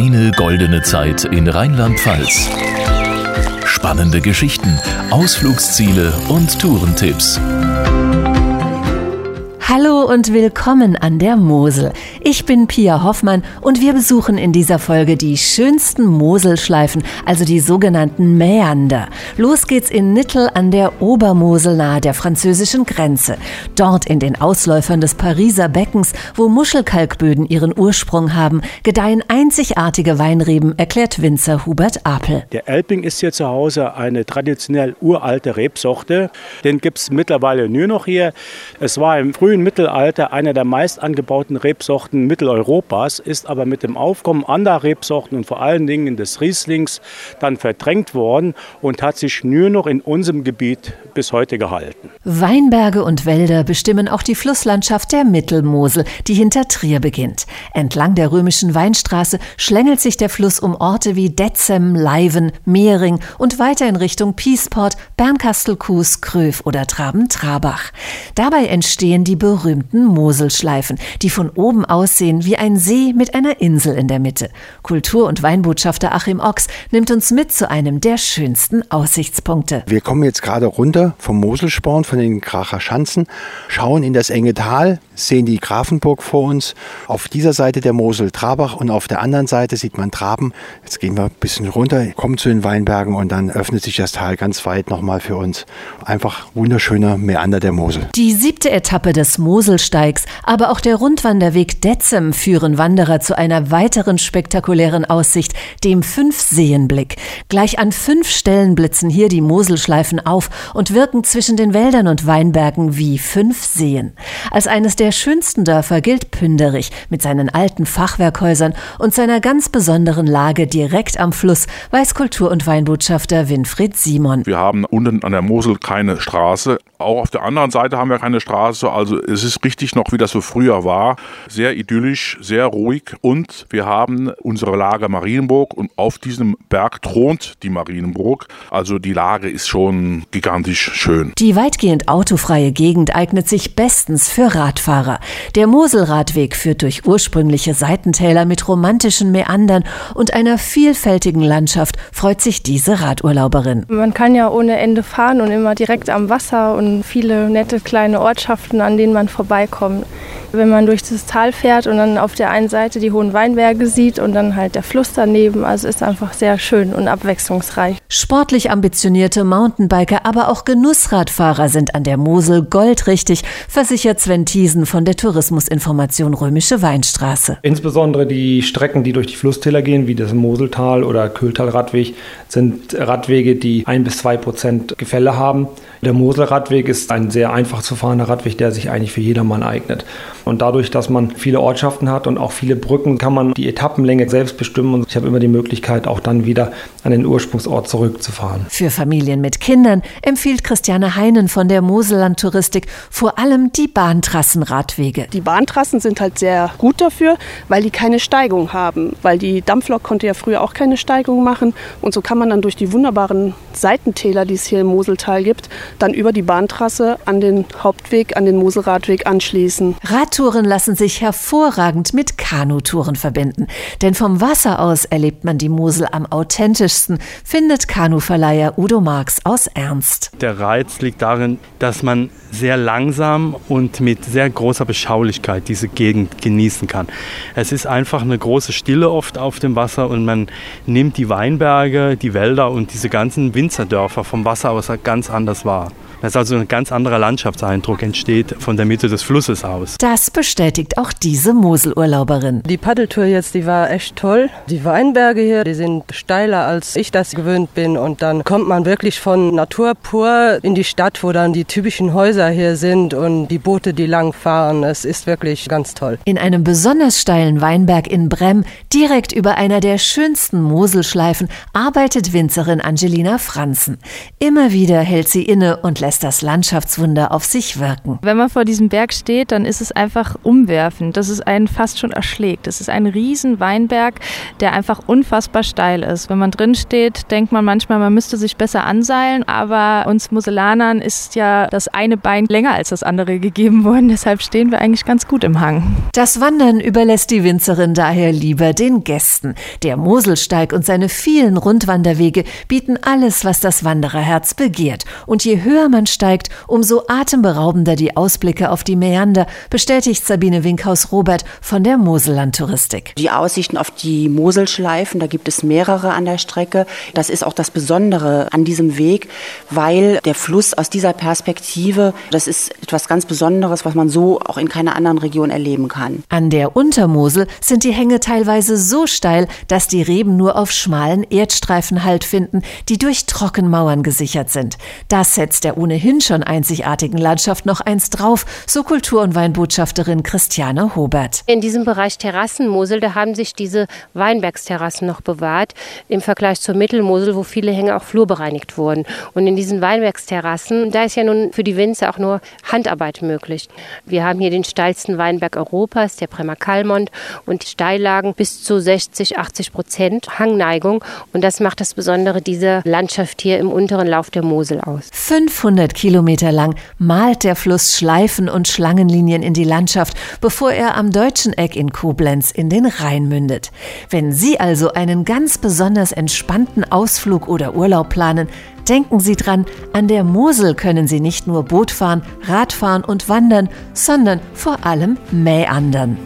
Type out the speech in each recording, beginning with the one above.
Deine goldene Zeit in Rheinland-Pfalz. Spannende Geschichten, Ausflugsziele und Tourentipps. Hallo und willkommen an der Mosel. Ich bin Pia Hoffmann und wir besuchen in dieser Folge die schönsten Moselschleifen, also die sogenannten Mäander. Los geht's in Nittel an der Obermosel nahe der französischen Grenze. Dort in den Ausläufern des Pariser Beckens, wo Muschelkalkböden ihren Ursprung haben, gedeihen einzigartige Weinreben, erklärt Winzer Hubert Apel. Der Elbing ist hier zu Hause eine traditionell uralte Rebsorte. Den gibt's mittlerweile nur noch hier. Es war im frühen frühen Mittelalter eine der meist angebauten Rebsorten Mitteleuropas, ist aber mit dem Aufkommen anderer Rebsorten und vor allen Dingen des Rieslings dann verdrängt worden und hat sich nur noch in unserem Gebiet bis heute gehalten. Weinberge und Wälder bestimmen auch die Flusslandschaft der Mittelmosel, die hinter Trier beginnt. Entlang der römischen Weinstraße schlängelt sich der Fluss um Orte wie Detzem, Leiven, Mehring und weiter in Richtung Piesport, Bernkastel-Kues, Kröv oder Traben-Trabach. Dabei entstehen die berühmten Moselschleifen, die von oben aussehen wie ein See mit einer Insel in der Mitte. Kultur- und Weinbotschafter Achim Ochs nimmt uns mit zu einem der schönsten Aussichtspunkte. Wir kommen jetzt gerade runter vom Moselsporn, von den Kracher Schanzen, schauen in das enge Tal, sehen die Grafenburg vor uns. Auf dieser Seite der Mosel Trabach und auf der anderen Seite sieht man Traben. Jetzt gehen wir ein bisschen runter, kommen zu den Weinbergen und dann öffnet sich das Tal ganz weit nochmal für uns. Einfach wunderschöner Meander der Mosel. Die siebte Etappe des Moselsteigs, aber auch der Rundwanderweg Detzem führen Wanderer zu einer weiteren spektakulären Aussicht, dem Fünfseenblick. Gleich an fünf Stellen blitzen hier die Moselschleifen auf und wirken zwischen den Wäldern und Weinbergen wie fünf Seen. Als eines der schönsten Dörfer gilt Pünderich mit seinen alten Fachwerkhäusern und seiner ganz besonderen Lage direkt am Fluss, weiß Kultur- und Weinbotschafter Winfried Simon. Wir haben unten an der Mosel keine Straße. Auch auf der anderen Seite haben wir keine Straße. Also es ist richtig noch, wie das so früher war. Sehr idyllisch, sehr ruhig. Und wir haben unsere Lage Marienburg und auf diesem Berg thront die Marienburg. Also die Lage ist schon gigantisch schön. Die weitgehend autofreie Gegend eignet sich bestens für Radfahrer. Der Moselradweg führt durch ursprüngliche Seitentäler mit romantischen Meandern und einer vielfältigen Landschaft freut sich diese Radurlauberin. Man kann ja ohne Ende fahren und immer direkt am Wasser und viele nette kleine Ortschaften, an denen man vorbeikommt. Wenn man durch das Tal fährt und dann auf der einen Seite die hohen Weinberge sieht und dann halt der Fluss daneben, also ist einfach sehr schön und abwechslungsreich. Sportlich ambitionierte Mountainbiker, aber auch Genussradfahrer sind an der Mosel goldrichtig, versichert Sven Thiesen von der Tourismusinformation Römische Weinstraße. Insbesondere die Strecken, die durch die Flusstäler gehen, wie das Moseltal oder Kühltalradweg, sind Radwege, die ein bis zwei Prozent Gefälle haben. Der Moselradweg ist ein sehr einfach zu fahrender Radweg, der sich eigentlich für jedermann eignet. Und dadurch, dass man viele Ortschaften hat und auch viele Brücken, kann man die Etappenlänge selbst bestimmen. Und ich habe immer die Möglichkeit, auch dann wieder an den Ursprungsort zurückzufahren. Für Familien mit Kindern empfiehlt Christiane Heinen von der Moselland Touristik vor allem die Bahntrassenradwege. Die Bahntrassen sind halt sehr gut dafür, weil die keine Steigung haben. Weil die Dampflok konnte ja früher auch keine Steigung machen. Und so kann man dann durch die wunderbaren Seitentäler, die es hier im Moseltal gibt, dann über die Bahntrasse an den Hauptweg, an den Moselradweg anschließen. Radtouren lassen sich hervorragend mit Kanutouren verbinden. Denn vom Wasser aus erlebt man die Mosel am authentischsten, findet Kanuverleiher Udo Marx aus Ernst. Der Reiz liegt darin, dass man sehr langsam und mit sehr großer Beschaulichkeit diese Gegend genießen kann. Es ist einfach eine große Stille oft auf dem Wasser und man nimmt die Weinberge, die Wälder und diese ganzen Winzerdörfer vom Wasser aus ganz anders wahr. Das ist also ein ganz anderer Landschaftseindruck entsteht von der Mitte des Flusses aus. Das bestätigt auch diese Moselurlauberin. Die Paddeltour jetzt, die war echt toll. Die Weinberge hier, die sind steiler als ich das gewöhnt bin und dann kommt man wirklich von Natur pur in die Stadt, wo dann die typischen Häuser hier sind und die Boote, die lang fahren. Es ist wirklich ganz toll. In einem besonders steilen Weinberg in Brem, direkt über einer der schönsten Moselschleifen, arbeitet Winzerin Angelina Franzen. Immer wieder hält sie inne und lässt lässt das Landschaftswunder auf sich wirken. Wenn man vor diesem Berg steht, dann ist es einfach umwerfend, dass es einen fast schon erschlägt. Es ist ein riesen Weinberg, der einfach unfassbar steil ist. Wenn man drin steht, denkt man manchmal, man müsste sich besser anseilen, aber uns Mosellanern ist ja das eine Bein länger als das andere gegeben worden, deshalb stehen wir eigentlich ganz gut im Hang. Das Wandern überlässt die Winzerin daher lieber den Gästen. Der Moselsteig und seine vielen Rundwanderwege bieten alles, was das Wandererherz begehrt. Und je höher man steigt, umso atemberaubender die Ausblicke auf die Mäander, bestätigt Sabine Winkhaus-Robert von der Mosellandtouristik. Die Aussichten auf die Moselschleifen, da gibt es mehrere an der Strecke. Das ist auch das Besondere an diesem Weg, weil der Fluss aus dieser Perspektive, das ist etwas ganz Besonderes, was man so auch in keiner anderen Region erleben kann. An der Untermosel sind die Hänge teilweise so steil, dass die Reben nur auf schmalen Erdstreifen Halt finden, die durch Trockenmauern gesichert sind. Das setzt der ohnehin schon einzigartigen Landschaft noch eins drauf, so Kultur- und Weinbotschafterin Christiane Hobert. In diesem Bereich Terrassenmosel, da haben sich diese Weinbergsterrassen noch bewahrt, im Vergleich zur Mittelmosel, wo viele Hänge auch flurbereinigt wurden. Und in diesen Weinbergsterrassen, da ist ja nun für die Winzer auch nur Handarbeit möglich. Wir haben hier den steilsten Weinberg Europas, der Bremer Kalmont, und Steillagen bis zu 60, 80 Prozent Hangneigung. Und das macht das Besondere dieser Landschaft hier im unteren Lauf der Mosel aus. 500 Kilometer lang malt der Fluss Schleifen und Schlangenlinien in die Landschaft, bevor er am deutschen Eck in Koblenz in den Rhein mündet. Wenn Sie also einen ganz besonders entspannten Ausflug oder Urlaub planen, Denken Sie dran, an der Mosel können Sie nicht nur Boot fahren, Radfahren und wandern, sondern vor allem mäandern.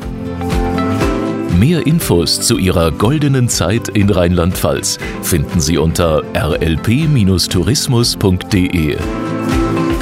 Mehr Infos zu Ihrer goldenen Zeit in Rheinland-Pfalz finden Sie unter rlp-tourismus.de. Thank you.